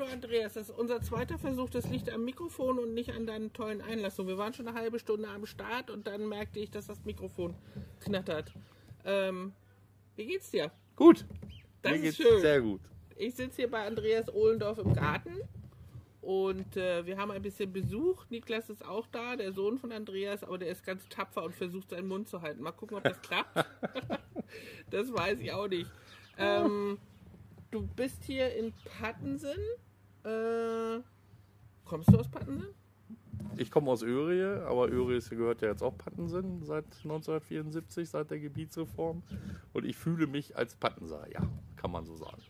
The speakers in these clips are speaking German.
Hallo Andreas, das ist unser zweiter Versuch. Das liegt am Mikrofon und nicht an deinen tollen Einlassungen. Wir waren schon eine halbe Stunde am Start und dann merkte ich, dass das Mikrofon knattert. Ähm, wie geht's dir? Gut. Das Mir ist geht's schön. sehr gut. Ich sitze hier bei Andreas Ohlendorf im Garten und äh, wir haben ein bisschen Besuch. Niklas ist auch da, der Sohn von Andreas, aber der ist ganz tapfer und versucht seinen Mund zu halten. Mal gucken, ob das klappt. das weiß ich auch nicht. Ähm, du bist hier in Pattensen. Äh, kommst du aus Pattensen? Ich komme aus Örie, aber Örie gehört ja jetzt auch Pattensen seit 1974, seit der Gebietsreform. Und ich fühle mich als Pattenser, ja, kann man so sagen.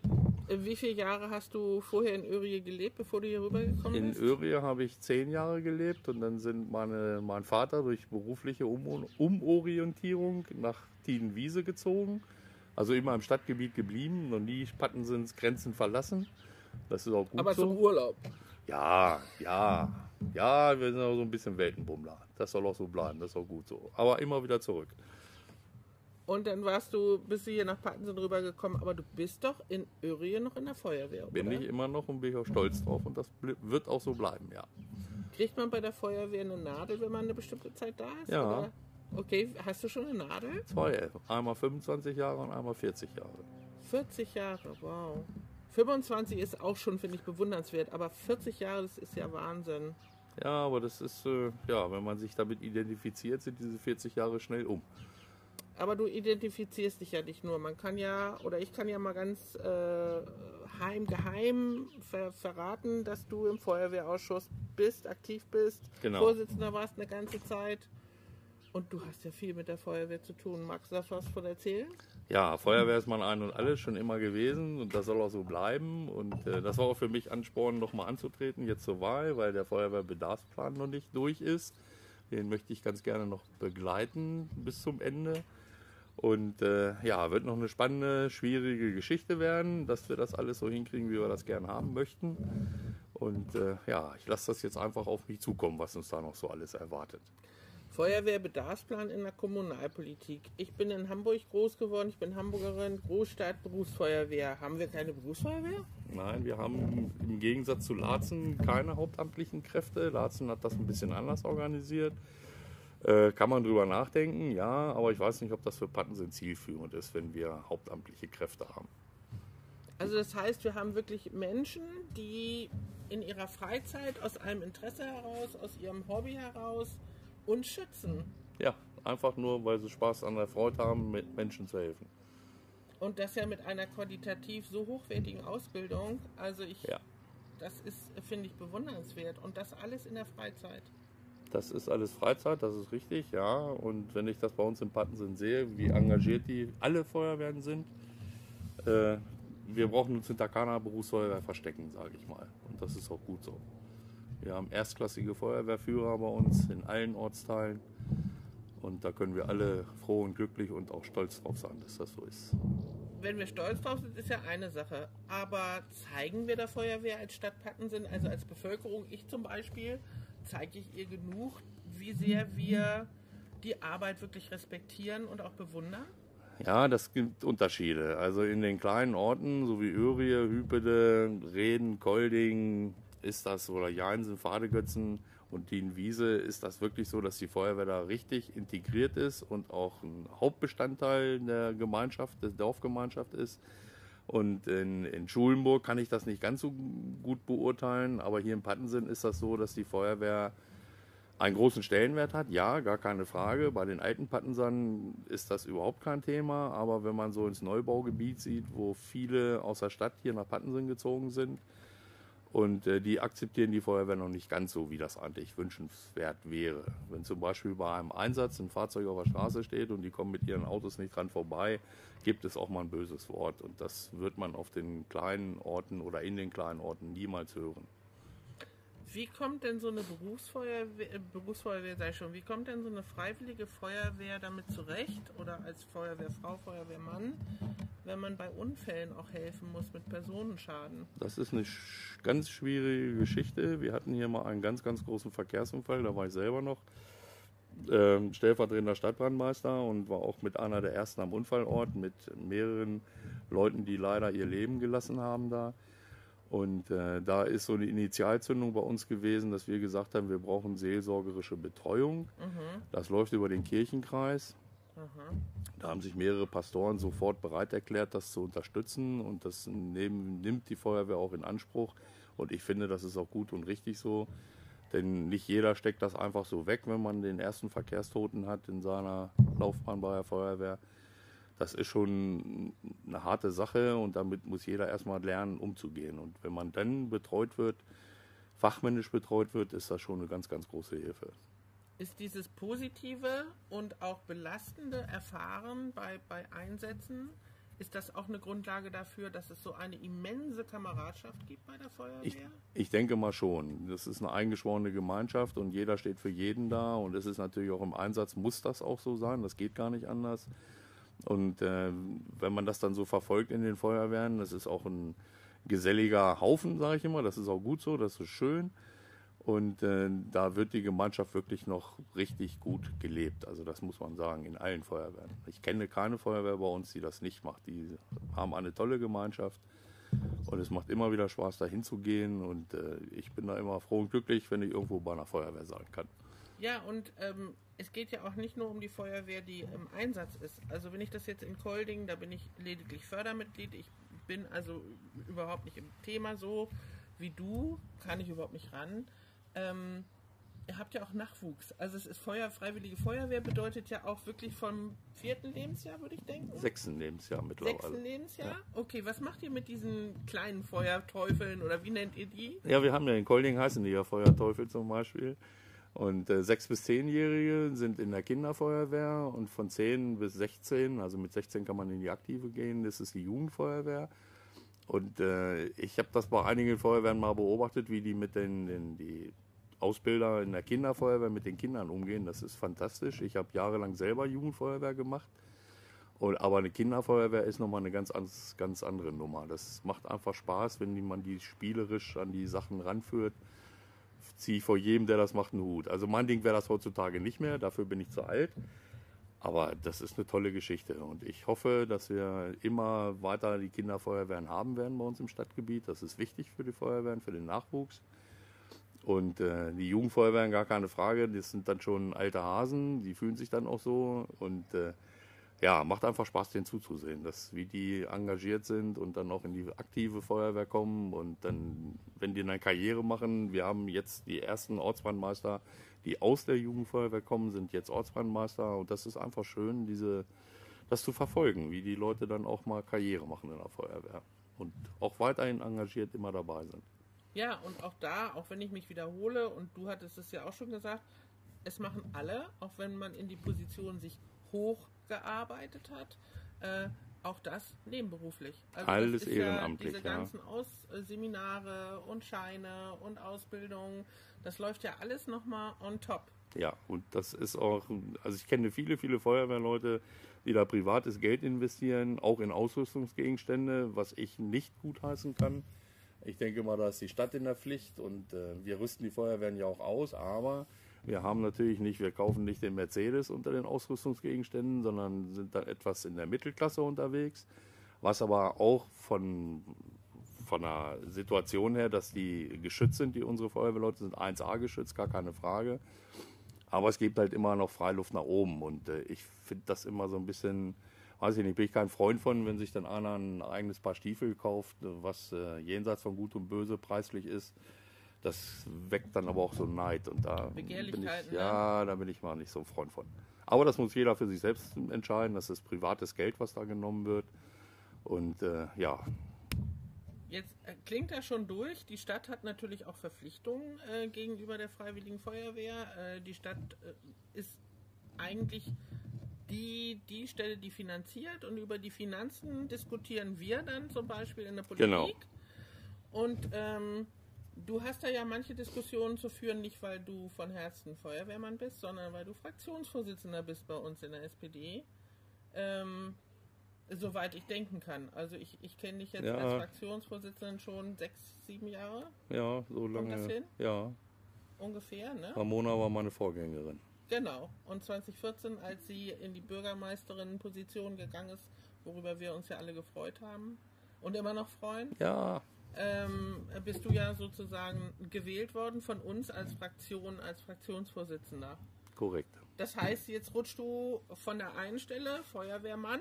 Äh, Wie viele Jahre hast du vorher in Örie gelebt, bevor du hier rübergekommen In bist? Örie habe ich zehn Jahre gelebt und dann sind meine, mein Vater durch berufliche um Umorientierung nach Tienwiese gezogen. Also immer im Stadtgebiet geblieben, noch nie Pattensens Grenzen verlassen. Das ist auch gut aber so. zum Urlaub. Ja, ja, ja, wir sind auch so ein bisschen Weltenbummler. Das soll auch so bleiben, das ist auch gut so. Aber immer wieder zurück. Und dann warst du, bist du hier nach Pattensen rübergekommen, aber du bist doch in Örie noch in der Feuerwehr, Bin oder? ich immer noch und bin ich auch stolz drauf und das wird auch so bleiben, ja. Kriegt man bei der Feuerwehr eine Nadel, wenn man eine bestimmte Zeit da ist? Ja. Oder? Okay, hast du schon eine Nadel? Zwei, einmal 25 Jahre und einmal 40 Jahre. 40 Jahre, wow. 25 ist auch schon, finde ich, bewundernswert, aber 40 Jahre, das ist ja Wahnsinn. Ja, aber das ist, äh, ja, wenn man sich damit identifiziert, sind diese 40 Jahre schnell um. Aber du identifizierst dich ja nicht nur. Man kann ja, oder ich kann ja mal ganz äh, heim, geheim ver verraten, dass du im Feuerwehrausschuss bist, aktiv bist, Genau. Vorsitzender warst eine ganze Zeit. Und du hast ja viel mit der Feuerwehr zu tun. Magst du da was von erzählen? Ja, Feuerwehr ist mein Ein und Alles schon immer gewesen und das soll auch so bleiben. Und äh, das war auch für mich Ansporn, nochmal anzutreten, jetzt zur Wahl, weil der Feuerwehrbedarfsplan noch nicht durch ist. Den möchte ich ganz gerne noch begleiten bis zum Ende. Und äh, ja, wird noch eine spannende, schwierige Geschichte werden, dass wir das alles so hinkriegen, wie wir das gerne haben möchten. Und äh, ja, ich lasse das jetzt einfach auf mich zukommen, was uns da noch so alles erwartet. Feuerwehrbedarfsplan in der Kommunalpolitik. Ich bin in Hamburg groß geworden, ich bin Hamburgerin, Großstadt, Berufsfeuerwehr. Haben wir keine Berufsfeuerwehr? Nein, wir haben im Gegensatz zu Laatzen keine hauptamtlichen Kräfte. Laatzen hat das ein bisschen anders organisiert. Äh, kann man drüber nachdenken, ja, aber ich weiß nicht, ob das für Pattensen zielführend ist, wenn wir hauptamtliche Kräfte haben. Also das heißt, wir haben wirklich Menschen, die in ihrer Freizeit aus einem Interesse heraus, aus ihrem Hobby heraus uns schützen. Ja, einfach nur, weil sie Spaß an der Freude haben, mit Menschen zu helfen. Und das ja mit einer qualitativ so hochwertigen Ausbildung. Also ich, Ja. das ist, finde ich, bewundernswert. Und das alles in der Freizeit. Das ist alles Freizeit, das ist richtig, ja. Und wenn ich das bei uns in Pattensen sehe, wie engagiert die alle Feuerwehren sind, äh, wir brauchen uns hinter keiner Berufsfeuerwehr verstecken, sage ich mal. Und das ist auch gut so. Wir haben erstklassige Feuerwehrführer bei uns in allen Ortsteilen. Und da können wir alle froh und glücklich und auch stolz drauf sein, dass das so ist. Wenn wir stolz drauf sind, ist ja eine Sache. Aber zeigen wir der Feuerwehr als Stadt Pattensen, also als Bevölkerung, ich zum Beispiel, zeige ich ihr genug, wie sehr wir die Arbeit wirklich respektieren und auch bewundern? Ja, das gibt Unterschiede. Also in den kleinen Orten, so wie Örie, Hüpede, Reden, Kolding, ist das, oder Jainsen, Fadegötzen und Dienwiese, ist das wirklich so, dass die Feuerwehr da richtig integriert ist und auch ein Hauptbestandteil der Gemeinschaft, der Dorfgemeinschaft ist. Und in, in Schulenburg kann ich das nicht ganz so gut beurteilen, aber hier in Pattensen ist das so, dass die Feuerwehr einen großen Stellenwert hat, ja, gar keine Frage. Bei den alten Pattensern ist das überhaupt kein Thema, aber wenn man so ins Neubaugebiet sieht, wo viele aus der Stadt hier nach Pattensen gezogen sind und äh, die akzeptieren die Feuerwehr noch nicht ganz so, wie das eigentlich wünschenswert wäre. Wenn zum Beispiel bei einem Einsatz ein Fahrzeug auf der Straße steht und die kommen mit ihren Autos nicht dran vorbei, gibt es auch mal ein böses Wort und das wird man auf den kleinen Orten oder in den kleinen Orten niemals hören. Wie kommt denn so eine Berufsfeuerwehr, äh, Berufsfeuerwehr sei schon, wie kommt denn so eine freiwillige Feuerwehr damit zurecht oder als Feuerwehrfrau, Feuerwehrmann, wenn man bei Unfällen auch helfen muss mit Personenschaden? Das ist eine sch- ganz schwierige Geschichte. Wir hatten hier mal einen ganz, ganz großen Verkehrsunfall, da war ich selber noch ähm, stellvertretender Stadtbrandmeister und war auch mit einer der ersten am Unfallort mit mehreren Leuten, die leider ihr Leben gelassen haben da. Und äh, da ist so eine Initialzündung bei uns gewesen, dass wir gesagt haben, wir brauchen seelsorgerische Betreuung. Das läuft über den Kirchenkreis. Da haben sich mehrere Pastoren sofort bereit erklärt, das zu unterstützen und das nehmen, nimmt die Feuerwehr auch in Anspruch. Und ich finde, das ist auch gut und richtig so, denn nicht jeder steckt das einfach so weg, wenn man den ersten Verkehrstoten hat in seiner Laufbahn bei der Feuerwehr. Das ist schon eine harte Sache und damit muss jeder erstmal lernen, umzugehen. Und wenn man dann betreut wird, fachmännisch betreut wird, ist das schon eine ganz, ganz große Hilfe. Ist dieses positive und auch belastende Erfahren bei, bei Einsätzen, ist das auch eine Grundlage dafür, dass es so eine immense Kameradschaft gibt bei der Feuerwehr? Ich, ich denke mal schon. Das ist eine eingeschworene Gemeinschaft und jeder steht für jeden da. Und es ist natürlich auch im Einsatz, muss das auch so sein. Das geht gar nicht anders. Und äh, wenn man das dann so verfolgt in den Feuerwehren, das ist auch ein geselliger Haufen, sage ich immer. Das ist auch gut so, das ist schön. Und äh, da wird die Gemeinschaft wirklich noch richtig gut gelebt. Also das muss man sagen, in allen Feuerwehren. Ich kenne keine Feuerwehr bei uns, die das nicht macht. Die haben eine tolle Gemeinschaft und es macht immer wieder Spaß, da hinzugehen. Und äh, ich bin da immer froh und glücklich, wenn ich irgendwo bei einer Feuerwehr sein kann. Ja, und ähm, es geht ja auch nicht nur um die Feuerwehr, die im Einsatz ist. Also wenn ich das jetzt in Kolding, da bin ich lediglich Fördermitglied. Ich bin also überhaupt nicht im Thema so wie du, kann ich überhaupt nicht ran. Ähm, ihr habt ja auch Nachwuchs. Also es ist Feuer, Freiwillige Feuerwehr bedeutet ja auch wirklich vom vierten Lebensjahr, würde ich denken. Sechsten Lebensjahr mittlerweile. Sechsten Lebensjahr? Okay, was macht ihr mit diesen kleinen Feuerteufeln oder wie nennt ihr die? Ja, wir haben ja in Kolding heißen die ja Feuerteufel zum Beispiel. Und äh, sechs bis zehnjährige sind in der Kinderfeuerwehr und von zehn bis 16, also mit 16 kann man in die Aktive gehen, das ist die Jugendfeuerwehr. Und äh, ich habe das bei einigen Feuerwehren mal beobachtet, wie die mit den, den die Ausbilder in der Kinderfeuerwehr mit den Kindern umgehen. Das ist fantastisch. Ich habe jahrelang selber Jugendfeuerwehr gemacht. Und, aber eine Kinderfeuerwehr ist nochmal eine ganz, ganz andere Nummer. Das macht einfach Spaß, wenn man die spielerisch an die Sachen ranführt. Ziehe ich vor jedem, der das macht, einen Hut. Also mein Ding wäre das heutzutage nicht mehr, dafür bin ich zu alt. Aber das ist eine tolle Geschichte und ich hoffe, dass wir immer weiter die Kinderfeuerwehren haben werden bei uns im Stadtgebiet. Das ist wichtig für die Feuerwehren, für den Nachwuchs. Und äh, die Jugendfeuerwehren, gar keine Frage, das sind dann schon alte Hasen, die fühlen sich dann auch so. Und äh, ja, macht einfach Spaß, denen zuzusehen, dass, wie die engagiert sind und dann auch in die aktive Feuerwehr kommen. Und dann, wenn die eine Karriere machen, wir haben jetzt die ersten Ortsbrandmeister, die aus der Jugendfeuerwehr kommen, sind jetzt Ortsbrandmeister. Und das ist einfach schön, diese, das zu verfolgen, wie die Leute dann auch mal Karriere machen in der Feuerwehr. Und auch weiterhin engagiert immer dabei sind. Ja, und auch da, auch wenn ich mich wiederhole, und du hattest es ja auch schon gesagt, es machen alle, auch wenn man in die Position sich hochgearbeitet hat, äh, auch das nebenberuflich. Also Alles ehrenamtlich. Ja diese ganzen Aus äh, Seminare und Scheine und Ausbildung, das läuft ja alles nochmal on top. Ja, und das ist auch, also ich kenne viele, viele Feuerwehrleute, die da privates Geld investieren, auch in Ausrüstungsgegenstände, was ich nicht gutheißen kann. Ich denke mal, da ist die Stadt in der Pflicht und äh, wir rüsten die Feuerwehren ja auch aus, aber wir haben natürlich nicht, wir kaufen nicht den Mercedes unter den Ausrüstungsgegenständen, sondern sind da etwas in der Mittelklasse unterwegs, was aber auch von, von der Situation her, dass die geschützt sind, die unsere Feuerwehrleute sind 1A geschützt, gar keine Frage. Aber es gibt halt immer noch Freiluft nach oben und äh, ich finde das immer so ein bisschen, weiß ich nicht, bin ich kein Freund von, wenn sich dann einer ein eigenes Paar Stiefel kauft, was äh, jenseits von Gut und Böse preislich ist. Das weckt dann aber auch so Neid und da bin ich, ja, da bin ich mal nicht so ein Freund von. Aber das muss jeder für sich selbst entscheiden. Das ist privates Geld, was da genommen wird. Und äh, ja. Jetzt äh, klingt er schon durch. Die Stadt hat natürlich auch Verpflichtungen äh, gegenüber der Freiwilligen Feuerwehr. Äh, die Stadt äh, ist eigentlich die, die Stelle, die finanziert und über die Finanzen diskutieren wir dann zum Beispiel in der Politik. Genau. Und ähm, du hast da ja manche Diskussionen zu führen, nicht weil du von Herzen Feuerwehrmann bist, sondern weil du Fraktionsvorsitzender bist bei uns in der SPD. Ähm, soweit ich denken kann. Also ich, ich kenne dich jetzt ja. als Fraktionsvorsitzenden schon sechs, sieben Jahre. Ja, so lange. Kommt das hin? Ja. Ungefähr, ne? Ramona war meine Vorgängerin. Genau. Und 2014, als sie in die Bürgermeisterinnenposition gegangen ist, worüber wir uns ja alle gefreut haben und immer noch freuen. Ja, ähm, bist du ja sozusagen gewählt worden von uns als Fraktion, als Fraktionsvorsitzender. Korrekt. Das heißt, jetzt rutschst du von der einen Stelle, Feuerwehrmann,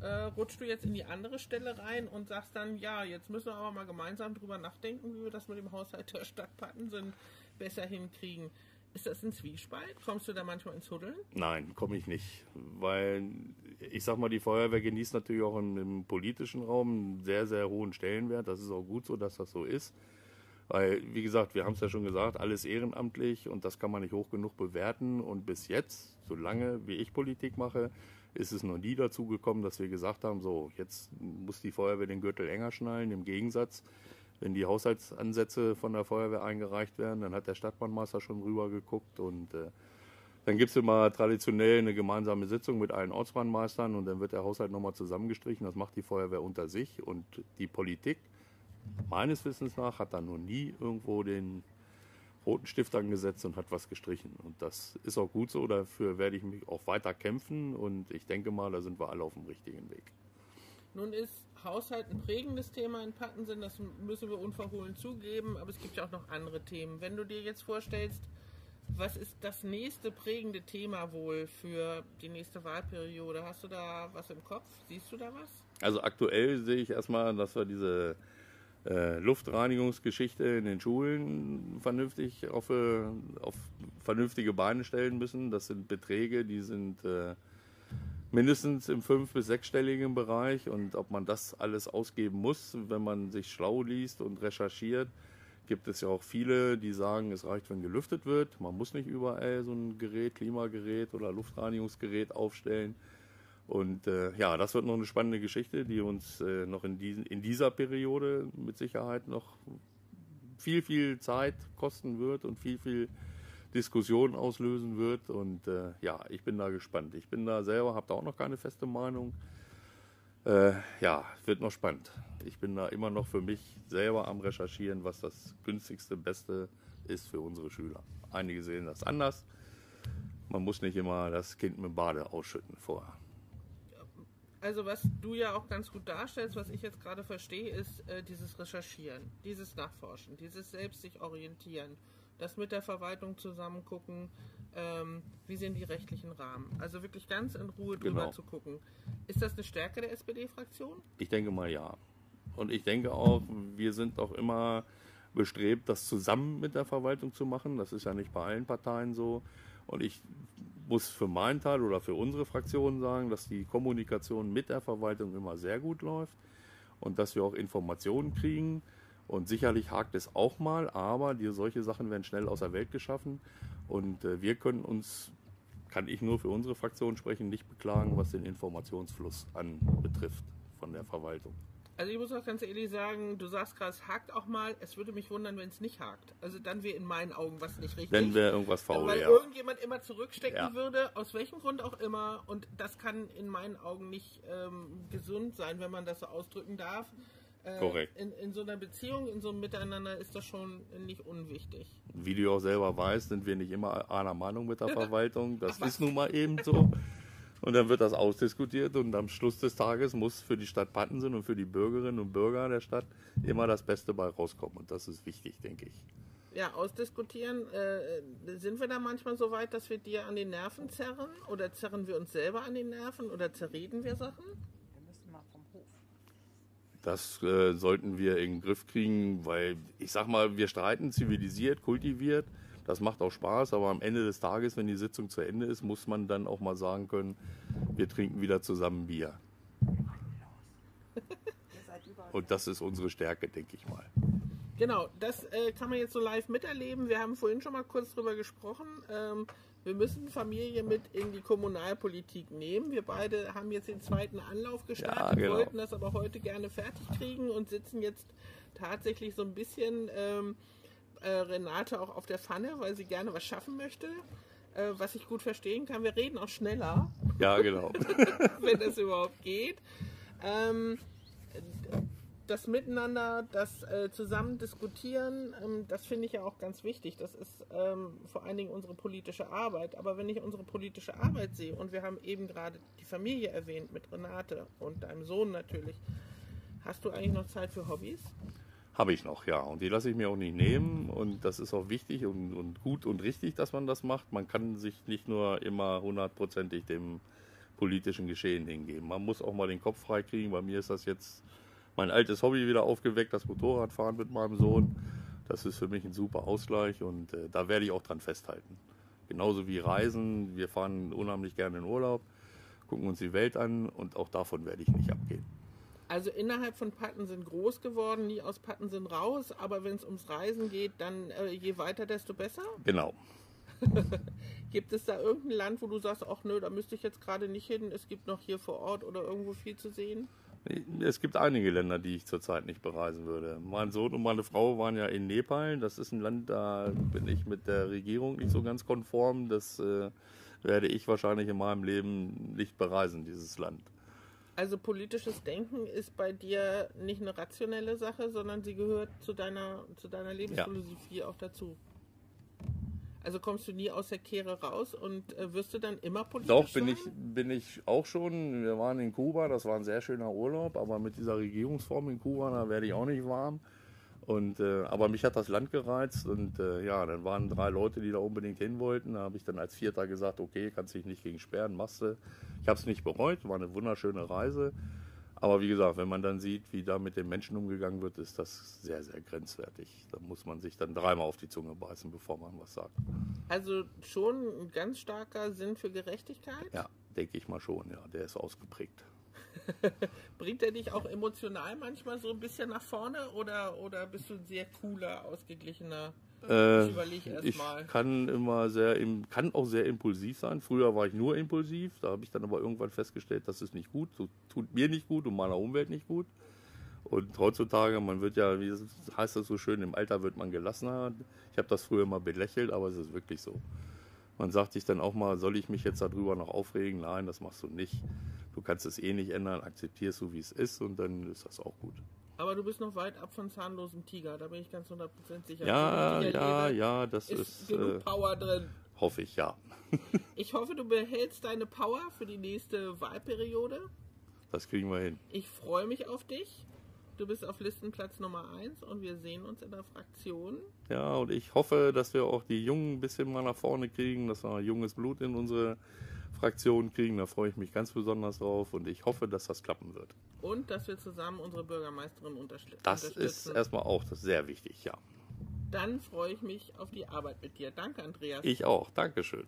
äh, rutschst du jetzt in die andere Stelle rein und sagst dann, ja, jetzt müssen wir aber mal gemeinsam drüber nachdenken, wie wir das mit dem Haushalt der Stadt Pattensen besser hinkriegen. Ist das ein Zwiespalt? Kommst du da manchmal ins Huddeln? Nein, komme ich nicht. Weil ich sag mal, die Feuerwehr genießt natürlich auch im, im, politischen Raum einen sehr, sehr hohen Stellenwert. Das ist auch gut so, dass das so ist. Weil, wie gesagt, wir haben es ja schon gesagt, alles ehrenamtlich und das kann man nicht hoch genug bewerten. Und bis jetzt, solange wie ich Politik mache, ist es noch nie dazu gekommen, dass wir gesagt haben, so, jetzt muss die Feuerwehr den Gürtel enger schnallen. Im Gegensatz, wenn die Haushaltsansätze von der Feuerwehr eingereicht werden, dann hat der Stadtbahnmeister schon rüber geguckt und äh, dann gibt es immer traditionell eine gemeinsame Sitzung mit allen Ortsbahnmeistern und dann wird der Haushalt nochmal zusammengestrichen. Das macht die Feuerwehr unter sich und die Politik, meines Wissens nach, hat da noch nie irgendwo den roten Stift angesetzt und hat was gestrichen. Und das ist auch gut so, dafür werde ich mich auch weiter kämpfen und ich denke mal, da sind wir alle auf dem richtigen Weg. Nun ist Haushalt ein prägendes Thema in Pattensen, das müssen wir unverhohlen zugeben, aber es gibt ja auch noch andere Themen. Wenn du dir jetzt vorstellst, was ist das nächste prägende Thema wohl für die nächste Wahlperiode? Hast du da was im Kopf? Siehst du da was? Also aktuell sehe ich erstmal, dass wir diese äh, Luftreinigungsgeschichte in den Schulen vernünftig auf, äh, auf, vernünftige Beine stellen müssen. Das sind Beträge, die sind äh, mindestens im fünf- bis sechsstelligen Bereich. Und ob man das alles ausgeben muss, wenn man sich schlau liest und recherchiert, gibt es ja auch viele, die sagen, es reicht, wenn gelüftet wird. Man muss nicht überall so ein Gerät, Klimagerät oder Luftreinigungsgerät aufstellen. Und äh, ja, das wird noch eine spannende Geschichte, die uns äh, noch in, diesen, in dieser Periode mit Sicherheit noch viel, viel Zeit kosten wird und viel, viel Diskussion auslösen wird. Und äh, ja, ich bin da gespannt. Ich bin da selber, habe da auch noch keine feste Meinung. Äh, ja, wird noch spannend. Ich bin da immer noch für mich selber am Recherchieren, was das günstigste, beste ist für unsere Schüler. Einige sehen das anders. Man muss nicht immer das Kind mit Bade ausschütten vorher. Also was du ja auch ganz gut darstellst, was ich jetzt gerade verstehe, ist äh, dieses Recherchieren, dieses Nachforschen, dieses selbst sich orientieren, das mit der Verwaltung zusammen gucken, ähm, wie sind die rechtlichen Rahmen. Also wirklich ganz in Ruhe drüber genau. zu gucken. Ist das eine Stärke der SPD-Fraktion? Ich denke mal ja. Und ich denke auch, wir sind auch immer bestrebt, das zusammen mit der Verwaltung zu machen. Das ist ja nicht bei allen Parteien so. Und ich muss für meinen Teil oder für unsere Fraktion sagen, dass die Kommunikation mit der Verwaltung immer sehr gut läuft und dass wir auch Informationen kriegen. Und sicherlich hakt es auch mal, aber die, solche Sachen werden schnell aus der Welt geschaffen. Und äh, wir können uns, kann ich nur für unsere Fraktion sprechen, nicht beklagen, was den Informationsfluss anbetrifft von der Verwaltung. Also ich muss auch ganz ehrlich sagen, du sagst gerade, es hakt auch mal. Es würde mich wundern, wenn es nicht hakt. Also dann wäre in meinen Augen was nicht richtig. Dann wäre irgendwas faul, Weil ja. irgendjemand immer zurückstecken ja. würde, aus welchem Grund auch immer. Und das kann in meinen Augen nicht ähm, gesund sein, wenn man das so ausdrücken darf. Äh, Korrekt. In, in, so einer Beziehung, in so einem Miteinander ist das schon nicht unwichtig. Wie du auch selber weißt, sind wir nicht immer einer Meinung mit der Verwaltung. Das ist nun mal eben so. Und dann wird das ausdiskutiert und am Schluss des Tages muss für die Stadt Pattensen und für die Bürgerinnen und Bürger der Stadt immer das Beste bei rauskommen. Und das ist wichtig, denke ich. Ja, ausdiskutieren. Äh, sind wir da manchmal so weit, dass wir dir an den Nerven zerren? Oder zerren wir uns selber an den Nerven? Oder zerreden wir Sachen? Wir müssen mal vom Hof. Das äh, sollten wir in den Griff kriegen, weil ich sag mal, wir streiten zivilisiert, kultiviert. Das macht auch Spaß, aber am Ende des Tages, wenn die Sitzung zu Ende ist, muss man dann auch mal sagen können, wir trinken wieder zusammen Bier. Und das ist unsere Stärke, denke ich mal. Genau, das äh, kann man jetzt so live miterleben. Wir haben vorhin schon mal kurz drüber gesprochen. Ähm, wir müssen Familie mit in die Kommunalpolitik nehmen. Wir beide haben jetzt den zweiten Anlauf gestartet, ja, genau. wollten das aber heute gerne fertig kriegen und sitzen jetzt tatsächlich so ein bisschen ähm, äh, Renate auch auf der Pfanne, weil sie gerne was schaffen möchte. Äh, was ich gut verstehen kann. Wir reden auch schneller. Ja, genau. wenn das überhaupt geht. Ähm, das Miteinander, das äh, zusammen diskutieren, ähm, das finde ich ja auch ganz wichtig. Das ist ähm, vor allen Dingen unsere politische Arbeit. Aber wenn ich unsere politische Arbeit sehe, und wir haben eben gerade die Familie erwähnt mit Renate und deinem Sohn natürlich, hast du eigentlich noch Zeit für Hobbys? Habe ich noch, ja. Und die lasse ich mir auch nicht nehmen. Und das ist auch wichtig und, und gut und richtig, dass man das macht. Man kann sich nicht nur immer hundertprozentig dem politischen Geschehen hingeben. Man muss auch mal den Kopf freikriegen. Bei mir ist das jetzt mein altes Hobby wieder aufgeweckt, das Motorradfahren mit meinem Sohn. Das ist für mich ein super Ausgleich und äh, da werde ich auch dran festhalten. Genauso wie Reisen. Wir fahren unheimlich gerne in Urlaub, gucken uns die Welt an und auch davon werde ich nicht abgehen. Also innerhalb von Patten sind groß geworden, nie aus Patten sind raus, aber wenn es ums Reisen geht, dann äh, je weiter, desto besser? Genau. gibt es da irgendein Land, wo du sagst, ach nö, da müsste ich jetzt gerade nicht hin, es gibt noch hier vor Ort oder irgendwo viel zu sehen? Es gibt einige Länder, die ich zurzeit nicht bereisen würde. Mein Sohn und meine Frau waren ja in Nepal. Das ist ein Land, da bin ich mit der Regierung nicht so ganz konform. Das äh, werde ich wahrscheinlich in meinem Leben nicht bereisen, dieses Land. Also politisches Denken ist bei dir nicht eine rationelle Sache, sondern sie gehört zu deiner, zu deiner Lebensphilosophie ja. auch dazu. Also kommst du nie aus der Kehre raus und äh, wirst du dann immer politisch Doch, bin ich, bin ich auch schon. Wir waren in Kuba, das war ein sehr schöner Urlaub, aber mit dieser Regierungsform in Kuba, da werde ich auch nicht warm. Und, äh, aber mich hat das Land gereizt und äh, ja, dann waren drei Leute, die da unbedingt hin wollten. Da habe ich dann als Vierter gesagt, okay, kannst dich nicht gegen sperren, machst du. Ich habe es nicht bereut, war eine wunderschöne Reise. Aber wie gesagt, wenn man dann sieht, wie da mit den Menschen umgegangen wird, ist das sehr, sehr grenzwertig. Da muss man sich dann dreimal auf die Zunge beißen, bevor man was sagt. Also schon ein ganz starker Sinn für Gerechtigkeit? Ja, denke ich mal schon, ja. Der ist ausgeprägt. Bringt er dich auch emotional manchmal so ein bisschen nach vorne oder, oder bist du ein sehr cooler, ausgeglichener äh, ich ich kann immer sehr, kann auch sehr impulsiv sein. Früher war ich nur impulsiv, da habe ich dann aber irgendwann festgestellt, das ist nicht gut, so tut mir nicht gut und meiner Umwelt nicht gut. Und heutzutage, man wird ja, wie heißt das so schön, im Alter wird man gelassener. Ich habe das früher mal belächelt, aber es ist wirklich so. Man sagt sich dann auch mal, soll ich mich jetzt darüber noch aufregen? Nein, das machst du nicht. Du kannst es eh nicht ändern, akzeptierst du, wie es ist und dann ist das auch gut. Aber du bist noch weit ab von zahnlosem Tiger, da bin ich ganz 100% sicher. Ja, ja, ja, das ist. ist genug äh, Power drin. Hoffe ich, ja. ich hoffe, du behältst deine Power für die nächste Wahlperiode. Das kriegen wir hin. Ich freue mich auf dich. Du bist auf Listenplatz Nummer 1 und wir sehen uns in der Fraktion. Ja, und ich hoffe, dass wir auch die Jungen ein bisschen mal nach vorne kriegen, dass wir junges Blut in unsere Fraktion kriegen. Da freue ich mich ganz besonders drauf und ich hoffe, dass das klappen wird. Und dass wir zusammen unsere Bürgermeisterin unterstützen. Das ist erstmal auch das sehr wichtig, ja. Dann freue ich mich auf die Arbeit mit dir. Danke, Andreas. Ich auch. Dankeschön.